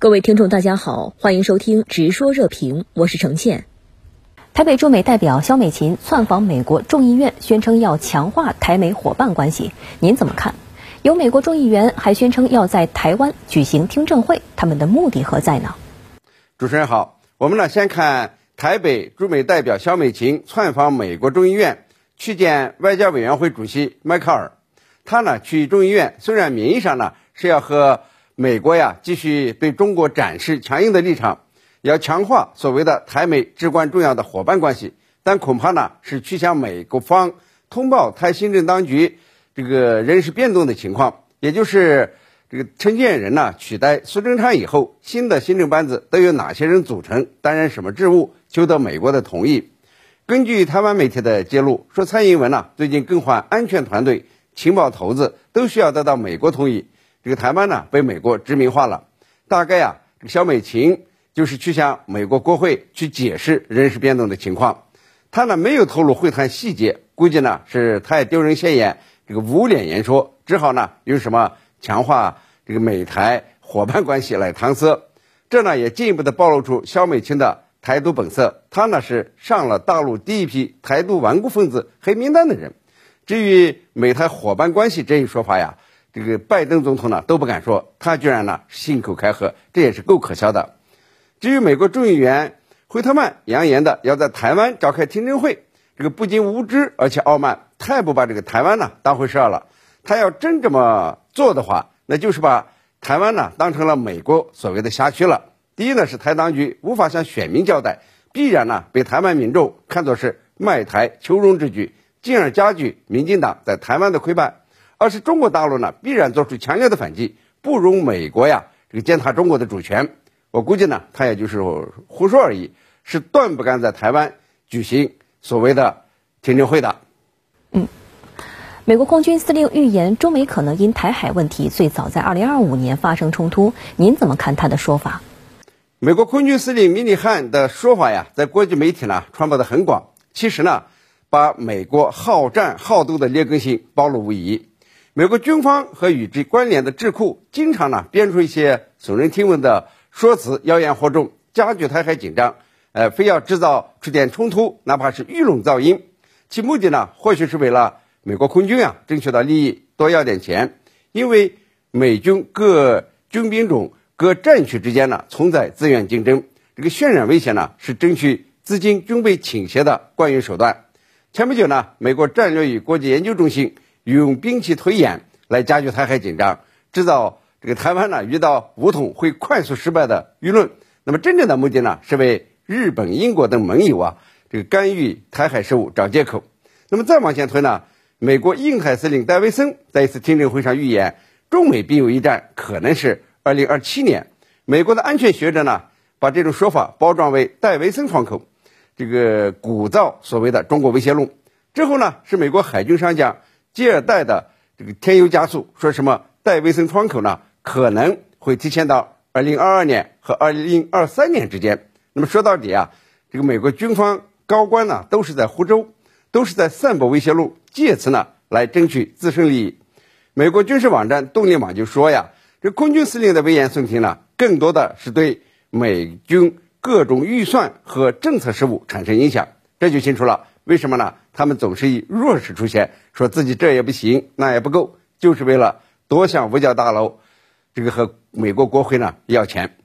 各位听众，大家好，欢迎收听《直说热评》，我是程倩。台北驻美代表肖美琴窜访美国众议院，宣称要强化台美伙伴关系，您怎么看？有美国众议员还宣称要在台湾举行听证会，他们的目的何在呢？主持人好，我们呢先看台北驻美代表肖美琴窜访美国众议院，去见外交委员会主席迈克尔。他呢去众议院，虽然名义上呢是要和美国呀，继续对中国展示强硬的立场，要强化所谓的台美至关重要的伙伴关系，但恐怕呢是去向美国方通报台新政当局这个人事变动的情况，也就是这个陈建仁呢取代苏贞昌以后，新的行政班子都有哪些人组成，担任什么职务，求得美国的同意。根据台湾媒体的揭露，说蔡英文呢最近更换安全团队、情报头子，都需要得到美国同意。这个台湾呢被美国殖民化了，大概啊，这个小美琴就是去向美国国会去解释人事变动的情况，他呢没有透露会谈细节，估计呢是太丢人现眼，这个无脸言说，只好呢用什么强化这个美台伙伴关系来搪塞，这呢也进一步的暴露出肖美琴的台独本色，他呢是上了大陆第一批台独顽固分子黑名单的人，至于美台伙伴关系这一说法呀。这个拜登总统呢都不敢说，他居然呢信口开河，这也是够可笑的。至于美国众议员惠特曼扬言的要在台湾召开听证会，这个不仅无知而且傲慢，太不把这个台湾呢当回事了。他要真这么做的话，那就是把台湾呢当成了美国所谓的辖区了。第一呢是台当局无法向选民交代，必然呢被台湾民众看作是卖台求荣之举，进而加剧民进党在台湾的溃败。而是中国大陆呢，必然做出强烈的反击，不容美国呀这个践踏中国的主权。我估计呢，他也就是胡说而已，是断不敢在台湾举行所谓的听证会的。嗯，美国空军司令预言中美可能因台海问题最早在二零二五年发生冲突，您怎么看他的说法？美国空军司令米利汉的说法呀，在国际媒体呢传播的很广，其实呢，把美国好战好斗的劣根性暴露无遗。美国军方和与之关联的智库经常呢编出一些耸人听闻的说辞，妖言惑众，加剧台海紧张，呃，非要制造出点冲突，哪怕是娱乐噪音，其目的呢，或许是为了美国空军啊争取到利益，多要点钱。因为美军各军兵种、各战区之间呢存在资源竞争，这个渲染威胁呢是争取资金军备倾斜的惯用手段。前不久呢，美国战略与国际研究中心。用兵器推演来加剧台海紧张，制造这个台湾呢遇到武统会快速失败的舆论。那么真正的目的呢，是为日本、英国等盟友啊这个干预台海事务找借口。那么再往前推呢，美国印海司令戴维森在一次听证会上预言，中美必有一战，可能是二零二七年。美国的安全学者呢，把这种说法包装为戴维森窗口，这个鼓噪所谓的中国威胁论。之后呢，是美国海军上将。接尔代的这个添油加醋，说什么戴维森窗口呢？可能会提前到二零二二年和二零二三年之间。那么说到底啊，这个美国军方高官呢，都是在湖州，都是在散布威胁论，借此呢来争取自身利益。美国军事网站动力网就说呀，这空军司令的危言耸听呢，更多的是对美军各种预算和政策事务产生影响。这就清楚了。为什么呢？他们总是以弱势出现，说自己这也不行，那也不够，就是为了多向五角大楼，这个和美国国会呢要钱。